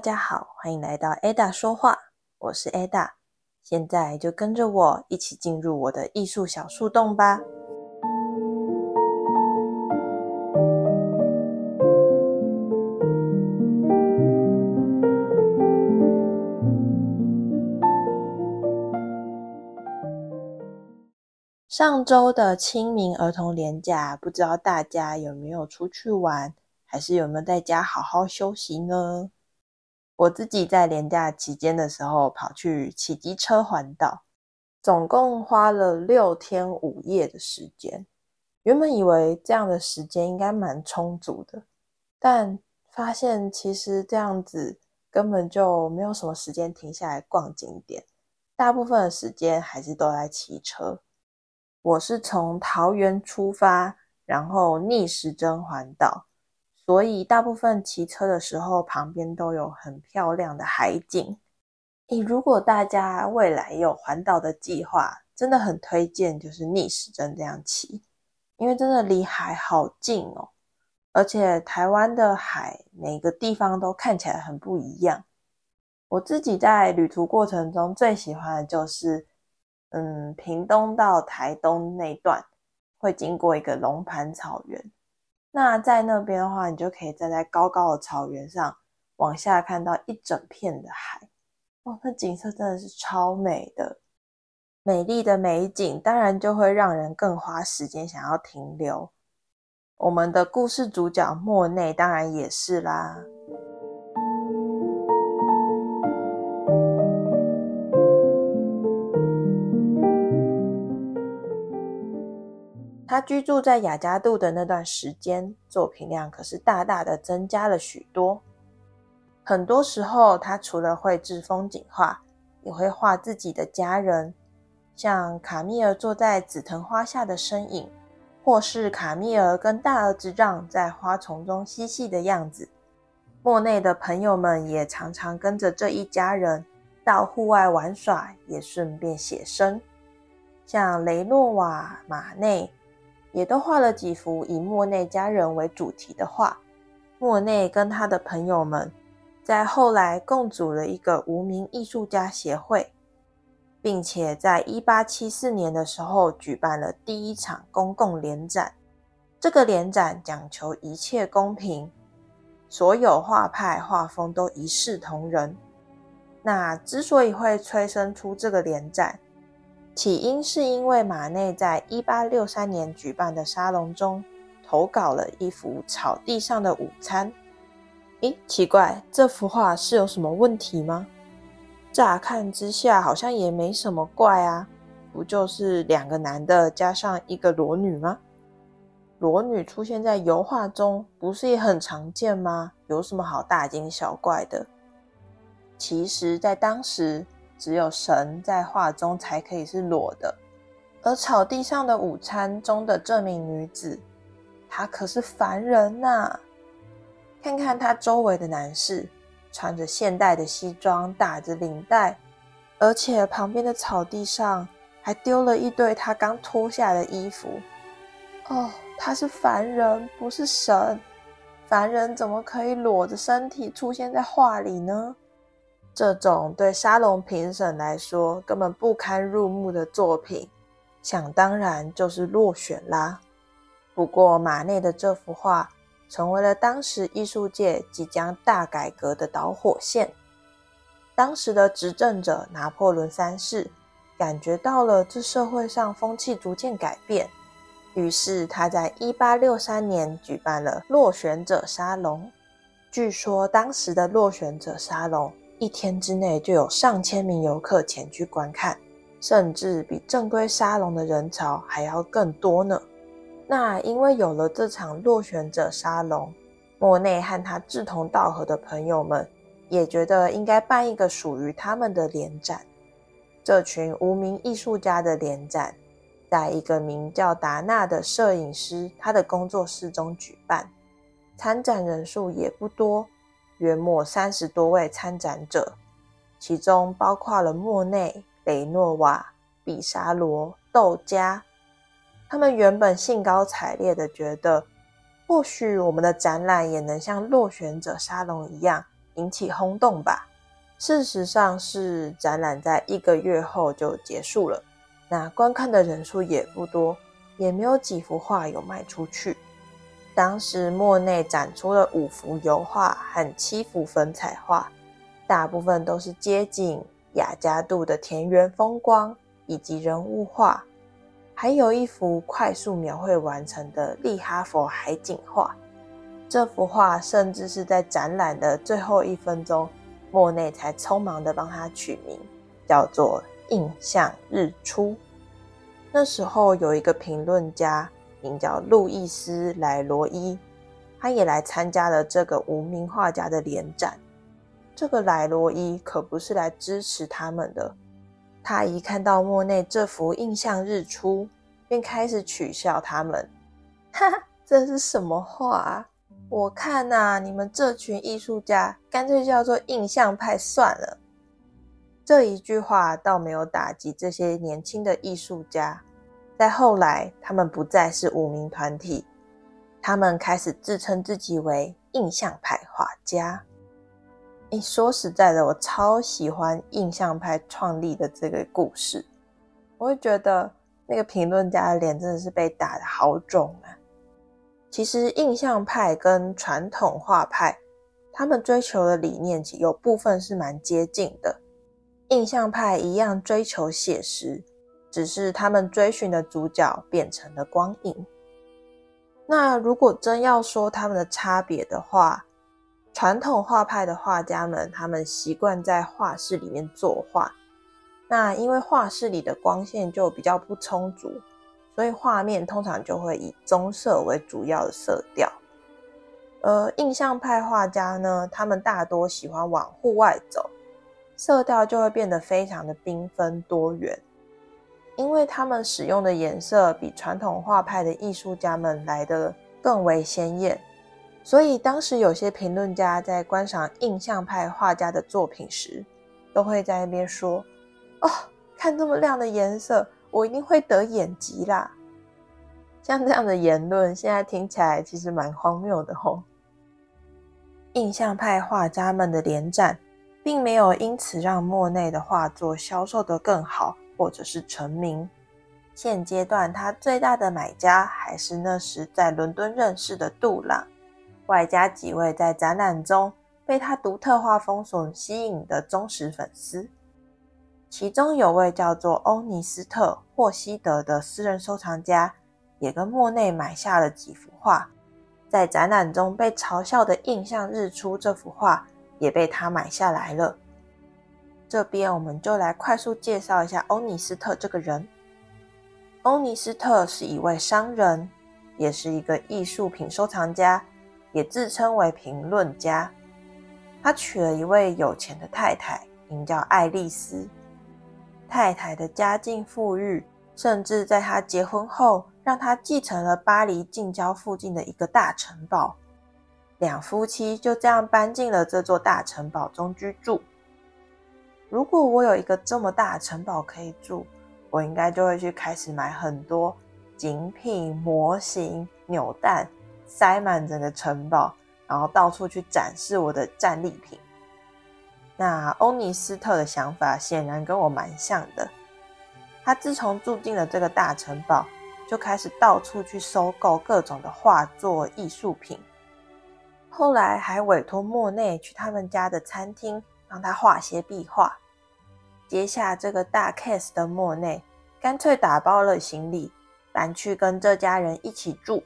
大家好，欢迎来到 Ada 说话，我是 Ada，现在就跟着我一起进入我的艺术小树洞吧。上周的清明儿童连假，不知道大家有没有出去玩，还是有没有在家好好休息呢？我自己在连假期间的时候，跑去骑机车环岛，总共花了六天五夜的时间。原本以为这样的时间应该蛮充足的，但发现其实这样子根本就没有什么时间停下来逛景点，大部分的时间还是都在骑车。我是从桃园出发，然后逆时针环岛，所以大部分骑车的时候，旁边都有很漂亮的海景。诶，如果大家未来有环岛的计划，真的很推荐就是逆时针这样骑，因为真的离海好近哦，而且台湾的海每个地方都看起来很不一样。我自己在旅途过程中最喜欢的就是。嗯，屏东到台东那段会经过一个龙盘草原，那在那边的话，你就可以站在高高的草原上往下看到一整片的海，哇，那景色真的是超美的，美丽的美景当然就会让人更花时间想要停留。我们的故事主角莫内当然也是啦。他居住在雅加杜的那段时间，作品量可是大大的增加了许多。很多时候，他除了绘制风景画，也会画自己的家人，像卡米尔坐在紫藤花下的身影，或是卡米尔跟大儿子让在花丛中嬉戏的样子。莫内的朋友们也常常跟着这一家人到户外玩耍，也顺便写生，像雷诺瓦、马内。也都画了几幅以莫内家人为主题的画。莫内跟他的朋友们在后来共组了一个无名艺术家协会，并且在一八七四年的时候举办了第一场公共联展。这个联展讲求一切公平，所有画派画风都一视同仁。那之所以会催生出这个联展，起因是因为马内在一八六三年举办的沙龙中投稿了一幅草地上的午餐。咦，奇怪，这幅画是有什么问题吗？乍看之下好像也没什么怪啊，不就是两个男的加上一个裸女吗？裸女出现在油画中不是也很常见吗？有什么好大惊小怪的？其实，在当时。只有神在画中才可以是裸的，而草地上的午餐中的这名女子，她可是凡人呐！看看她周围的男士，穿着现代的西装，打着领带，而且旁边的草地上还丢了一堆她刚脱下的衣服。哦，她是凡人，不是神。凡人怎么可以裸着身体出现在画里呢？这种对沙龙评审来说根本不堪入目的作品，想当然就是落选啦。不过马内的这幅画成为了当时艺术界即将大改革的导火线。当时的执政者拿破仑三世感觉到了这社会上风气逐渐改变，于是他在一八六三年举办了落选者沙龙。据说当时的落选者沙龙。一天之内就有上千名游客前去观看，甚至比正规沙龙的人潮还要更多呢。那因为有了这场落选者沙龙，莫内和他志同道合的朋友们也觉得应该办一个属于他们的联展。这群无名艺术家的联展，在一个名叫达纳的摄影师他的工作室中举办，参展人数也不多。约莫三十多位参展者，其中包括了莫内、雷诺瓦、比沙罗、窦加。他们原本兴高采烈的觉得，或许我们的展览也能像落选者沙龙一样，引起轰动吧。事实上是展览在一个月后就结束了，那观看的人数也不多，也没有几幅画有卖出去。当时莫内展出了五幅油画和七幅粉彩画，大部分都是街景、雅加度的田园风光以及人物画，还有一幅快速描绘完成的利哈佛海景画。这幅画甚至是在展览的最后一分钟，莫内才匆忙的帮他取名，叫做《印象日出》。那时候有一个评论家。名叫路易斯·莱罗伊，他也来参加了这个无名画家的联展。这个莱罗伊可不是来支持他们的，他一看到莫内这幅《印象日出》，便开始取笑他们：“ 哈哈，这是什么画？我看呐，你们这群艺术家干脆叫做印象派算了。”这一句话倒没有打击这些年轻的艺术家。在后来，他们不再是五名团体，他们开始自称自己为印象派画家。诶，说实在的，我超喜欢印象派创立的这个故事。我会觉得那个评论家的脸真的是被打的好肿啊。其实，印象派跟传统画派，他们追求的理念有部分是蛮接近的。印象派一样追求写实。只是他们追寻的主角变成了光影。那如果真要说他们的差别的话，传统画派的画家们，他们习惯在画室里面作画。那因为画室里的光线就比较不充足，所以画面通常就会以棕色为主要的色调。而印象派画家呢，他们大多喜欢往户外走，色调就会变得非常的缤纷多元。因为他们使用的颜色比传统画派的艺术家们来的更为鲜艳，所以当时有些评论家在观赏印象派画家的作品时，都会在那边说：“哦，看这么亮的颜色，我一定会得眼疾啦。”像这样的言论，现在听起来其实蛮荒谬的吼。印象派画家们的联展，并没有因此让莫内的画作销售得更好。或者是成名。现阶段，他最大的买家还是那时在伦敦认识的杜朗，外加几位在展览中被他独特画风所吸引的忠实粉丝。其中有位叫做欧尼斯特·霍希德的私人收藏家，也跟莫内买下了几幅画。在展览中被嘲笑的《印象日出》这幅画，也被他买下来了。这边我们就来快速介绍一下欧尼斯特这个人。欧尼斯特是一位商人，也是一个艺术品收藏家，也自称为评论家。他娶了一位有钱的太太，名叫爱丽丝。太太的家境富裕，甚至在他结婚后，让他继承了巴黎近郊附近的一个大城堡。两夫妻就这样搬进了这座大城堡中居住。如果我有一个这么大的城堡可以住，我应该就会去开始买很多精品模型、扭蛋，塞满整个城堡，然后到处去展示我的战利品。那欧尼斯特的想法显然跟我蛮像的。他自从住进了这个大城堡，就开始到处去收购各种的画作、艺术品。后来还委托莫内去他们家的餐厅。帮他画些壁画。接下这个大 case 的莫内，干脆打包了行李，搬去跟这家人一起住。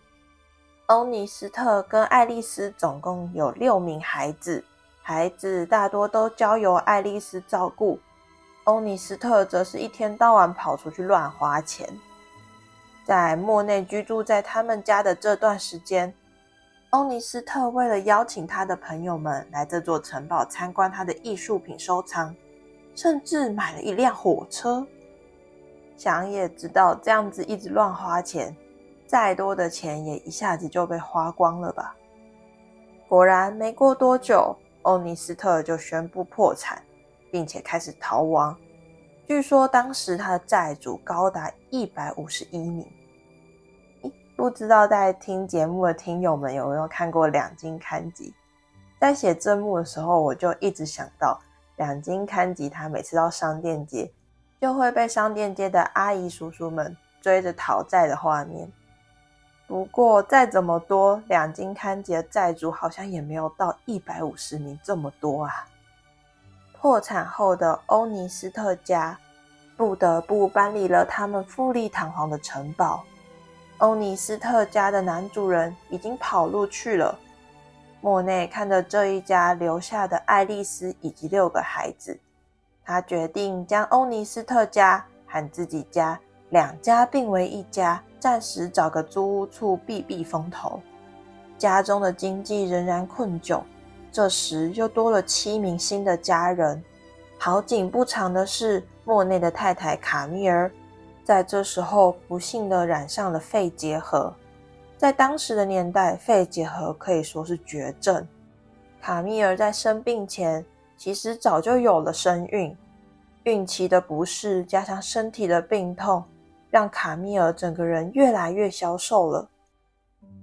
欧尼斯特跟爱丽丝总共有六名孩子，孩子大多都交由爱丽丝照顾。欧尼斯特则是一天到晚跑出去乱花钱。在莫内居住在他们家的这段时间。欧尼斯特为了邀请他的朋友们来这座城堡参观他的艺术品收藏，甚至买了一辆火车。想也知道，这样子一直乱花钱，再多的钱也一下子就被花光了吧？果然，没过多久，欧尼斯特就宣布破产，并且开始逃亡。据说当时他的债主高达一百五十一名。不知道在听节目的听友们有没有看过《两金刊集》？在写正幕的时候，我就一直想到两金刊吉他每次到商店街，就会被商店街的阿姨叔叔们追着讨债的画面。不过再怎么多，两金刊吉的债主好像也没有到一百五十名这么多啊。破产后的欧尼斯特家不得不搬离了他们富丽堂皇的城堡。欧尼斯特家的男主人已经跑路去了。莫内看着这一家留下的爱丽丝以及六个孩子，他决定将欧尼斯特家和自己家两家并为一家，暂时找个租屋处避避风头。家中的经济仍然困窘，这时又多了七名新的家人。好景不长的是，莫内的太太卡米尔在这时候不幸的染上了肺结核。在当时的年代，肺结核可以说是绝症。卡米尔在生病前，其实早就有了身孕，孕期的不适加上身体的病痛，让卡米尔整个人越来越消瘦了。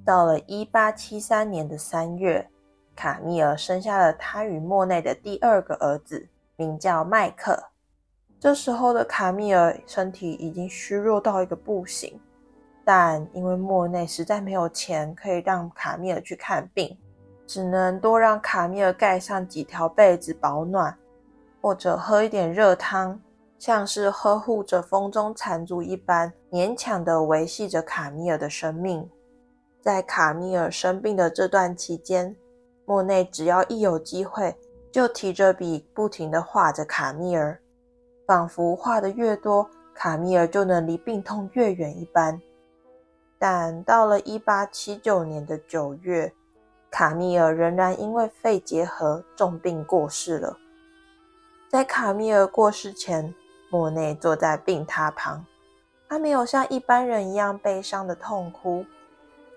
到了一八七三年的三月，卡米尔生下了他与莫内的第二个儿子，名叫麦克。这时候的卡米尔身体已经虚弱到一个不行。但因为莫内实在没有钱可以让卡米尔去看病，只能多让卡米尔盖上几条被子保暖，或者喝一点热汤，像是呵护着风中残烛一般，勉强的维系着卡米尔的生命。在卡米尔生病的这段期间，莫内只要一有机会，就提着笔不停的画着卡米尔，仿佛画的越多，卡米尔就能离病痛越远一般。但到了一八七九年的九月，卡米尔仍然因为肺结核重病过世了。在卡米尔过世前，莫内坐在病榻旁，他没有像一般人一样悲伤的痛哭，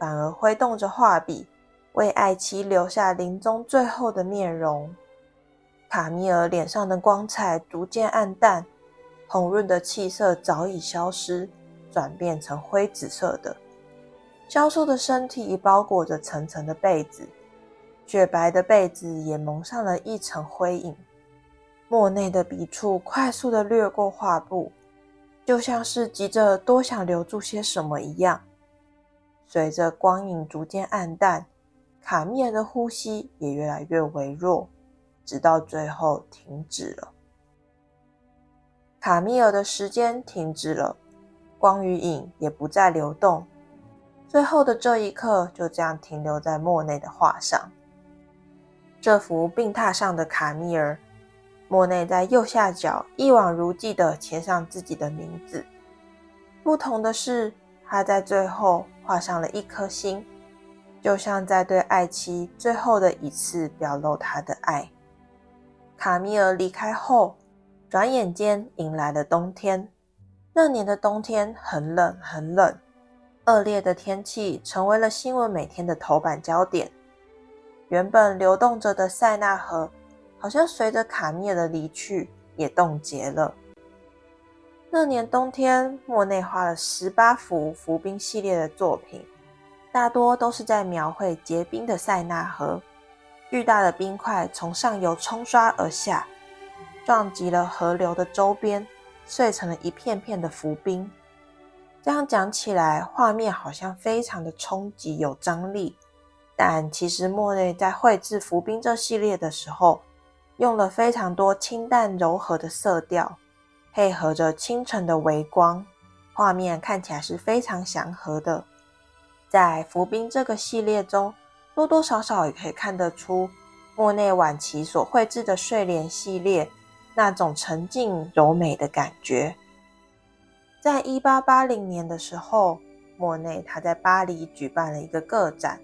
反而挥动着画笔，为爱妻留下临终最后的面容。卡米尔脸上的光彩逐渐暗淡，红润的气色早已消失，转变成灰紫色的。消瘦的身体包裹着层层的被子，雪白的被子也蒙上了一层灰影。莫内的笔触快速的掠过画布，就像是急着多想留住些什么一样。随着光影逐渐暗淡，卡米尔的呼吸也越来越微弱，直到最后停止了。卡米尔的时间停止了，光与影也不再流动。最后的这一刻就这样停留在莫内的画上。这幅病榻上的卡米尔，莫内在右下角一往如既的签上自己的名字。不同的是，他在最后画上了一颗心，就像在对爱妻最后的一次表露他的爱。卡米尔离开后，转眼间迎来了冬天。那年的冬天很冷，很冷。恶劣的天气成为了新闻每天的头版焦点。原本流动着的塞纳河，好像随着卡米尔的离去也冻结了。那年冬天，莫内画了十八幅浮冰系列的作品，大多都是在描绘结冰的塞纳河。巨大的冰块从上游冲刷而下，撞击了河流的周边，碎成了一片片的浮冰。这样讲起来，画面好像非常的冲击、有张力，但其实莫内在绘制浮冰这系列的时候，用了非常多清淡柔和的色调，配合着清晨的微光，画面看起来是非常祥和的。在浮冰这个系列中，多多少少也可以看得出莫内晚期所绘制的睡莲系列那种沉静柔美的感觉。在一八八零年的时候，莫内他在巴黎举办了一个个展。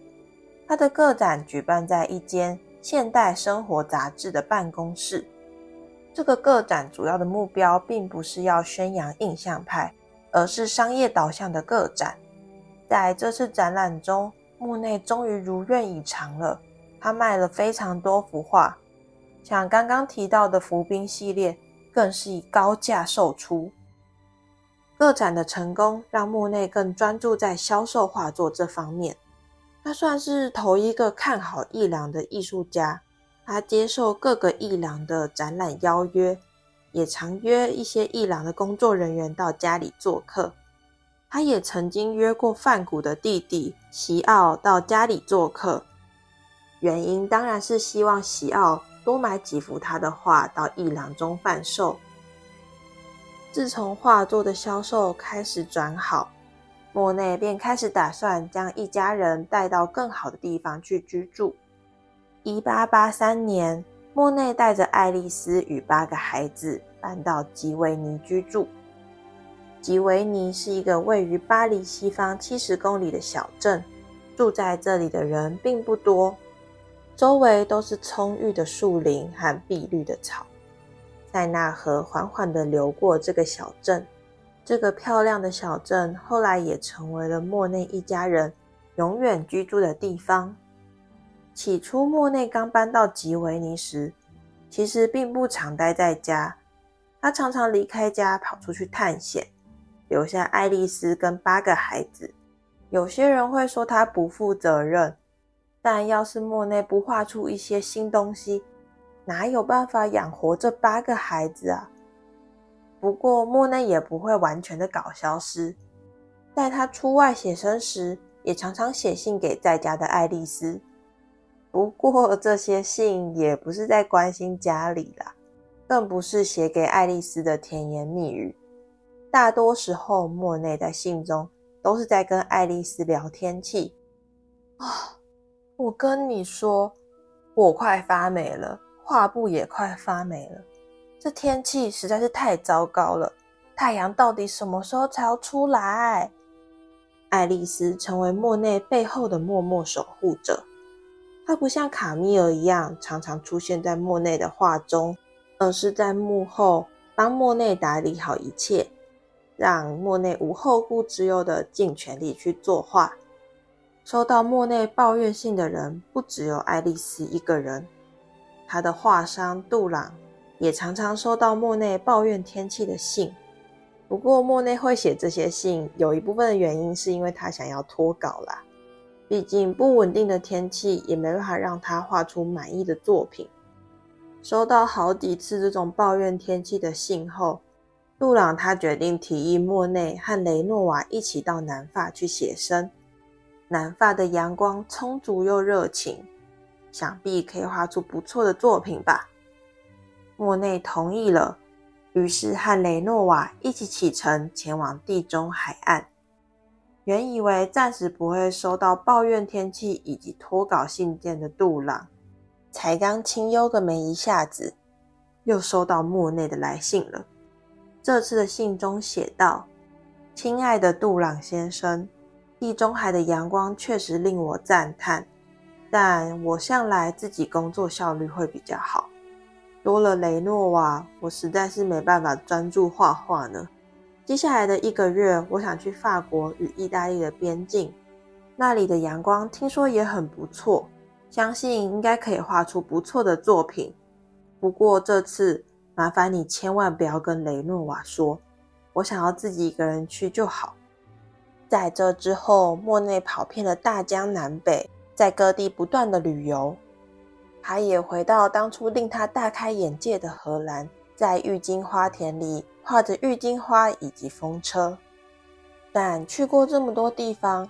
他的个展举办在一间现代生活杂志的办公室。这个个展主要的目标并不是要宣扬印象派，而是商业导向的个展。在这次展览中，木内终于如愿以偿了。他卖了非常多幅画，像刚刚提到的浮冰系列，更是以高价售出。个展的成功让木内更专注在销售画作这方面。他算是头一个看好艺廊的艺术家，他接受各个艺廊的展览邀约，也常约一些艺廊的工作人员到家里做客。他也曾经约过范谷的弟弟席奥到家里做客，原因当然是希望席奥多买几幅他的画到艺廊中贩售。自从画作的销售开始转好，莫内便开始打算将一家人带到更好的地方去居住。一八八三年，莫内带着爱丽丝与八个孩子搬到吉维尼居住。吉维尼是一个位于巴黎西方七十公里的小镇，住在这里的人并不多，周围都是葱郁的树林和碧绿的草。塞纳河缓缓地流过这个小镇，这个漂亮的小镇后来也成为了莫内一家人永远居住的地方。起初，莫内刚搬到吉维尼时，其实并不常待在家，他常常离开家跑出去探险。留下爱丽丝跟八个孩子。有些人会说他不负责任，但要是莫内不画出一些新东西，哪有办法养活这八个孩子啊？不过莫内也不会完全的搞消失，在他出外写生时，也常常写信给在家的爱丽丝。不过这些信也不是在关心家里啦，更不是写给爱丽丝的甜言蜜语。大多时候，莫内在信中都是在跟爱丽丝聊天气。啊，我跟你说，我快发霉了，画布也快发霉了。这天气实在是太糟糕了，太阳到底什么时候才要出来？爱丽丝成为莫内背后的默默守护者。她不像卡米尔一样常常出现在莫内的画中，而是在幕后帮莫内打理好一切。让莫内无后顾之忧的尽全力去作画。收到莫内抱怨信的人不只有爱丽丝一个人，他的画商杜朗也常常收到莫内抱怨天气的信。不过莫内会写这些信，有一部分的原因是因为他想要脱稿啦。毕竟不稳定的天气也没办法让他画出满意的作品。收到好几次这种抱怨天气的信后。杜朗他决定提议莫内和雷诺瓦一起到南法去写生。南法的阳光充足又热情，想必可以画出不错的作品吧。莫内同意了，于是和雷诺瓦一起启程前往地中海岸。原以为暂时不会收到抱怨天气以及脱稿信件的杜朗，才刚清幽个没一下子，又收到莫内的来信了。这次的信中写道：“亲爱的杜朗先生，地中海的阳光确实令我赞叹，但我向来自己工作效率会比较好。多了雷诺瓦，我实在是没办法专注画画呢。接下来的一个月，我想去法国与意大利的边境，那里的阳光听说也很不错，相信应该可以画出不错的作品。不过这次……”麻烦你千万不要跟雷诺瓦说，我想要自己一个人去就好。在这之后，莫内跑遍了大江南北，在各地不断的旅游。他也回到当初令他大开眼界的荷兰，在郁金花田里画着郁金花以及风车。但去过这么多地方，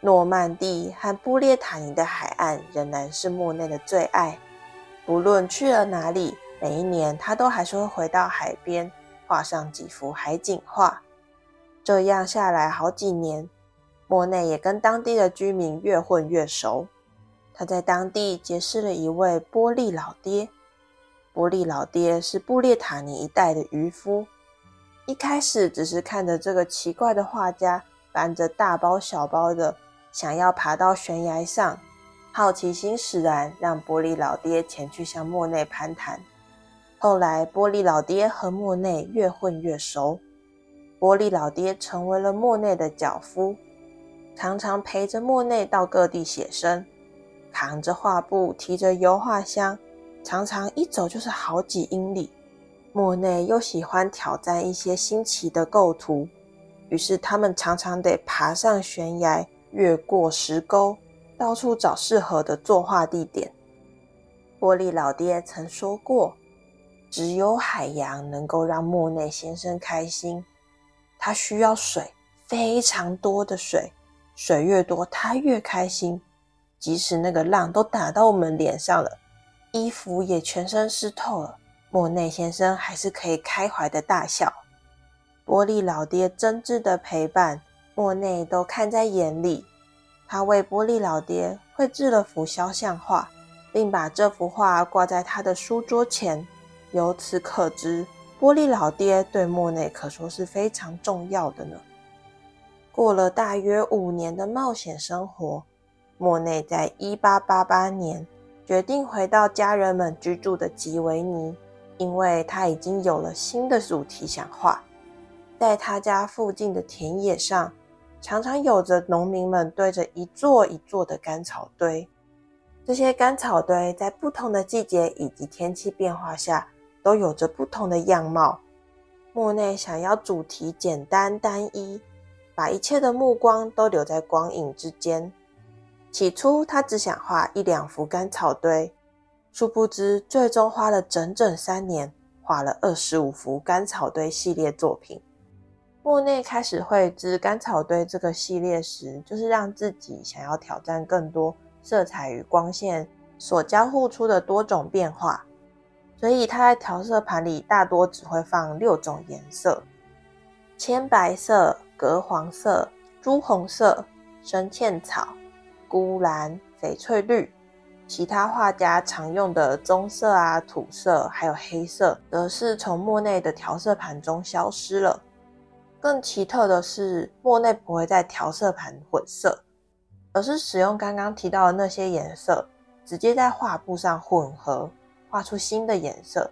诺曼底和布列塔尼的海岸仍然是莫内的最爱。不论去了哪里。每一年，他都还是会回到海边，画上几幅海景画。这样下来好几年，莫内也跟当地的居民越混越熟。他在当地结识了一位波利老爹。波利老爹是布列塔尼一带的渔夫。一开始只是看着这个奇怪的画家搬着大包小包的，想要爬到悬崖上，好奇心使然，让波利老爹前去向莫内攀谈。后来，波利老爹和莫内越混越熟。波利老爹成为了莫内的脚夫，常常陪着莫内到各地写生，扛着画布，提着油画箱，常常一走就是好几英里。莫内又喜欢挑战一些新奇的构图，于是他们常常得爬上悬崖，越过石沟，到处找适合的作画地点。玻璃老爹曾说过：“只有海洋能够让莫内先生开心。他需要水，非常多的水，水越多，他越开心。即使那个浪都打到我们脸上了，衣服也全身湿透了，莫内先生还是可以开怀的大笑。玻璃老爹真挚的陪伴，莫内都看在眼里。他为玻璃老爹绘制了幅肖像画。”并把这幅画挂在他的书桌前。由此可知，玻璃老爹对莫内可说是非常重要的呢。过了大约五年的冒险生活，莫内在1888年决定回到家人们居住的吉维尼，因为他已经有了新的主题想画。在他家附近的田野上，常常有着农民们堆着一座一座的干草堆。这些干草堆在不同的季节以及天气变化下，都有着不同的样貌。莫内想要主题简单单一，把一切的目光都留在光影之间。起初，他只想画一两幅干草堆，殊不知最终花了整整三年，画了二十五幅干草堆系列作品。莫内开始绘制干草堆这个系列时，就是让自己想要挑战更多。色彩与光线所交互出的多种变化，所以他在调色盘里大多只会放六种颜色：铅白色、隔黄色、朱红色、深茜草、钴蓝、翡翠绿。其他画家常用的棕色啊、土色，还有黑色，则是从莫内的调色盘中消失了。更奇特的是，莫内不会在调色盘混色。而是使用刚刚提到的那些颜色，直接在画布上混合，画出新的颜色。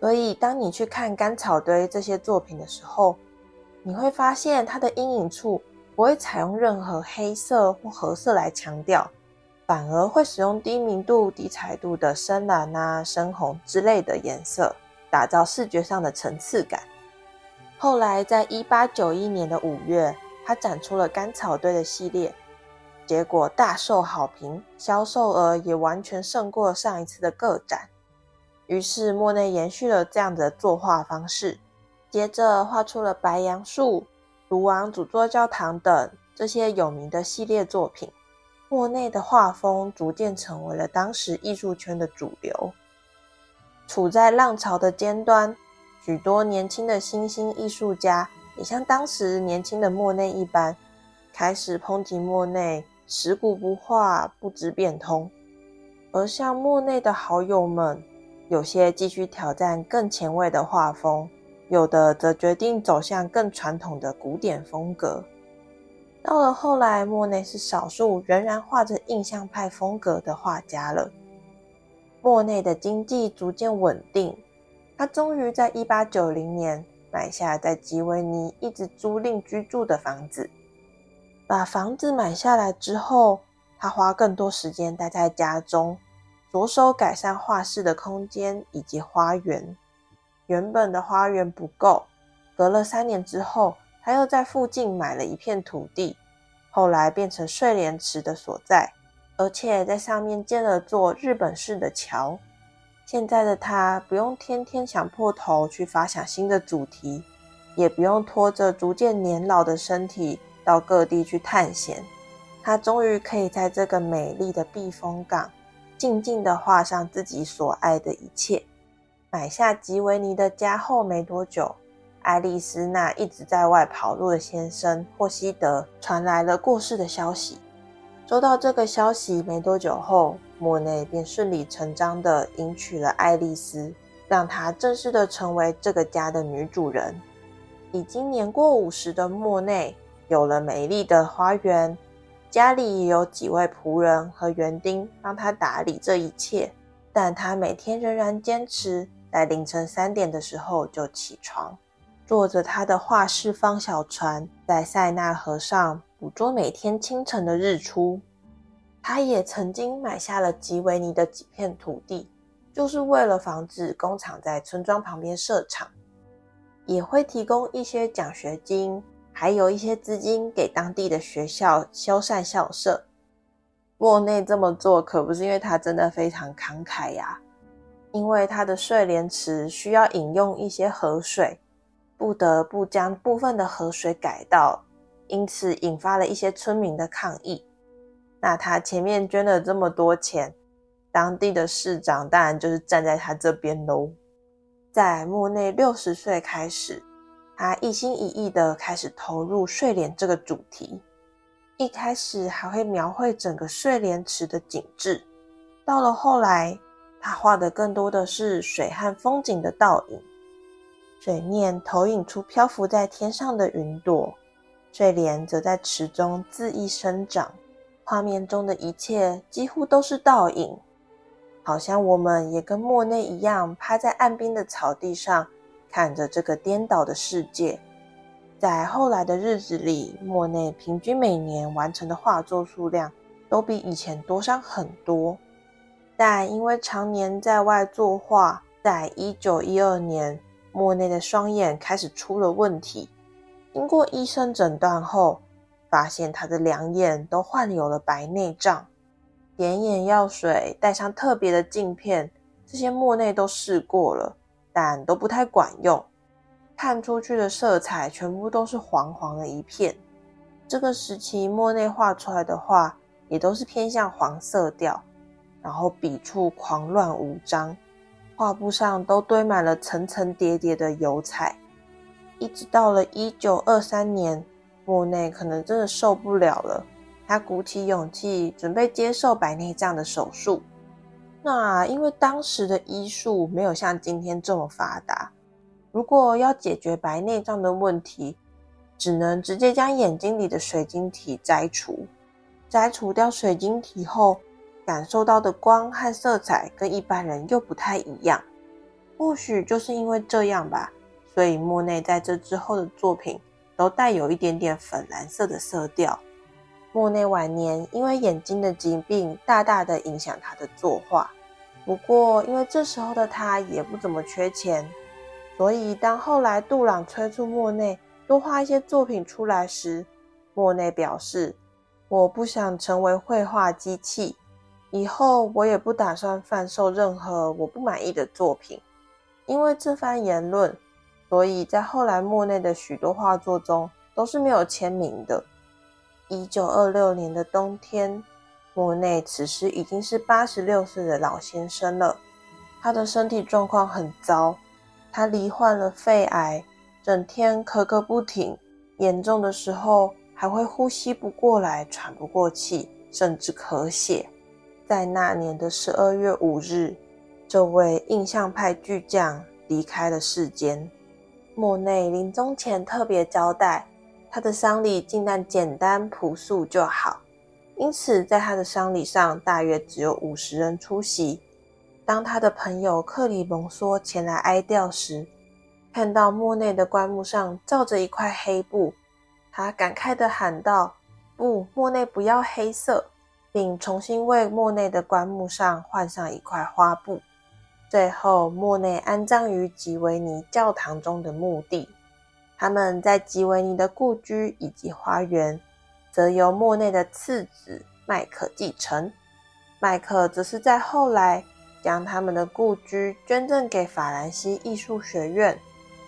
所以，当你去看干草堆这些作品的时候，你会发现它的阴影处不会采用任何黑色或褐色来强调，反而会使用低明度、低彩度的深蓝啊、深红之类的颜色，打造视觉上的层次感。后来，在一八九一年的五月，他展出了干草堆的系列。结果大受好评，销售额也完全胜过上一次的个展。于是莫内延续了这样的作画方式，接着画出了白杨树、卢昂主座教堂等这些有名的系列作品。莫内的画风逐渐成为了当时艺术圈的主流。处在浪潮的尖端，许多年轻的新兴艺术家也像当时年轻的莫内一般，开始抨击莫内。食古不化，不知变通。而像莫内的好友们，有些继续挑战更前卫的画风，有的则决定走向更传统的古典风格。到了后来，莫内是少数仍然画着印象派风格的画家了。莫内的经济逐渐稳定，他终于在一八九零年买下在吉维尼一直租赁居住的房子。把房子买下来之后，他花更多时间待在家中，着手改善画室的空间以及花园。原本的花园不够，隔了三年之后，他又在附近买了一片土地，后来变成睡莲池的所在，而且在上面建了座日本式的桥。现在的他不用天天想破头去发想新的主题，也不用拖着逐渐年老的身体。到各地去探险，他终于可以在这个美丽的避风港，静静地画上自己所爱的一切。买下吉维尼的家后没多久，爱丽丝那一直在外跑路的先生霍希德传来了过世的消息。收到这个消息没多久后，莫内便顺理成章地迎娶了爱丽丝，让她正式的成为这个家的女主人。已经年过五十的莫内。有了美丽的花园，家里也有几位仆人和园丁帮他打理这一切，但他每天仍然坚持在凌晨三点的时候就起床，坐着他的画室方小船，在塞纳河上捕捉每天清晨的日出。他也曾经买下了吉维尼的几片土地，就是为了防止工厂在村庄旁边设厂，也会提供一些奖学金。还有一些资金给当地的学校修缮校舍。莫内这么做可不是因为他真的非常慷慨呀，因为他的睡莲池需要饮用一些河水，不得不将部分的河水改道，因此引发了一些村民的抗议。那他前面捐了这么多钱，当地的市长当然就是站在他这边喽。在莫内六十岁开始，他一心一意的开始投入睡莲这个主题。一开始还会描绘整个睡莲池的景致，到了后来，他画的更多的是水和风景的倒影。水面投影出漂浮在天上的云朵，睡莲则在池中恣意生长。画面中的一切几乎都是倒影，好像我们也跟莫内一样，趴在岸边的草地上，看着这个颠倒的世界。在后来的日子里，莫内平均每年完成的画作数量都比以前多上很多。但因为常年在外作画，在一九一二年，莫内的双眼开始出了问题。经过医生诊断后，发现他的两眼都患有了白内障。点眼药水，戴上特别的镜片，这些莫内都试过了，但都不太管用。看出去的色彩全部都是黄黄的一片。这个时期，莫内画出来的画也都是偏向黄色调，然后笔触狂乱无章，画布上都堆满了层层叠叠的油彩。一直到了一九二三年，莫内可能真的受不了了，他鼓起勇气准备接受白内障的手术。那因为当时的医术没有像今天这么发达。如果要解决白内障的问题，只能直接将眼睛里的水晶体摘除。摘除掉水晶体后，感受到的光和色彩跟一般人又不太一样。或许就是因为这样吧，所以莫内在这之后的作品都带有一点点粉蓝色的色调。莫内晚年因为眼睛的疾病，大大的影响他的作画。不过，因为这时候的他也不怎么缺钱。所以，当后来杜朗催促莫内多画一些作品出来时，莫内表示：“我不想成为绘画机器，以后我也不打算贩售任何我不满意的作品。”因为这番言论，所以在后来莫内的许多画作中都是没有签名的。一九二六年的冬天，莫内此时已经是八十六岁的老先生了，他的身体状况很糟。他罹患了肺癌，整天咳个不停，严重的时候还会呼吸不过来、喘不过气，甚至咳血。在那年的十二月五日，这位印象派巨匠离开了世间。莫内临终前特别交代，他的丧礼尽量简单朴素就好，因此在他的丧礼上大约只有五十人出席。当他的朋友克里蒙梭前来哀悼时，看到莫内的棺木上罩着一块黑布，他感慨地喊道：“不，莫内不要黑色！”并重新为莫内的棺木上换上一块花布。最后，莫内安葬于吉维尼教堂中的墓地。他们在吉维尼的故居以及花园，则由莫内的次子麦克继承。麦克则是在后来。将他们的故居捐赠给法兰西艺术学院。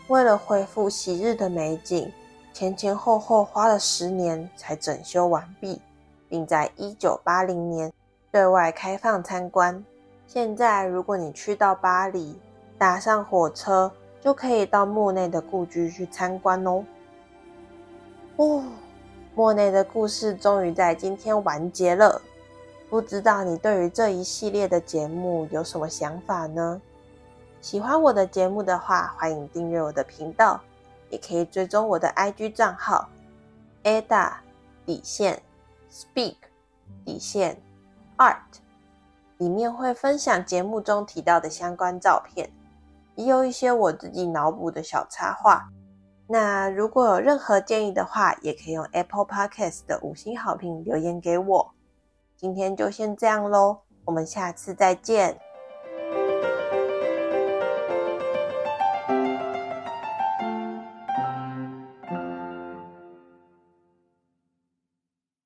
为了恢复昔日的美景，前前后后花了十年才整修完毕，并在一九八零年对外开放参观。现在，如果你去到巴黎，搭上火车就可以到莫内的故居去参观哦。哦，莫内的故事终于在今天完结了。不知道你对于这一系列的节目有什么想法呢？喜欢我的节目的话，欢迎订阅我的频道，也可以追踪我的 IG 账号 Ada 底线 Speak 底线 Art，里面会分享节目中提到的相关照片，也有一些我自己脑补的小插画。那如果有任何建议的话，也可以用 Apple Podcast 的五星好评留言给我。今天就先这样喽，我们下次再见。